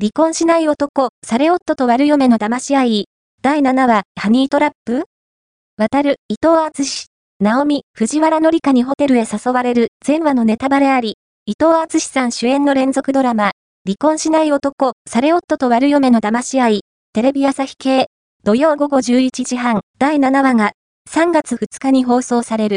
離婚しない男、され夫と悪嫁の騙し合い。第7話、ハニートラップ？渡る、伊藤敦ナオミ、藤原紀香にホテルへ誘われる、前話のネタバレあり、伊藤厚志さん主演の連続ドラマ、離婚しない男、され夫と悪嫁の騙し合い、テレビ朝日系、土曜午後11時半、第7話が、3月2日に放送される。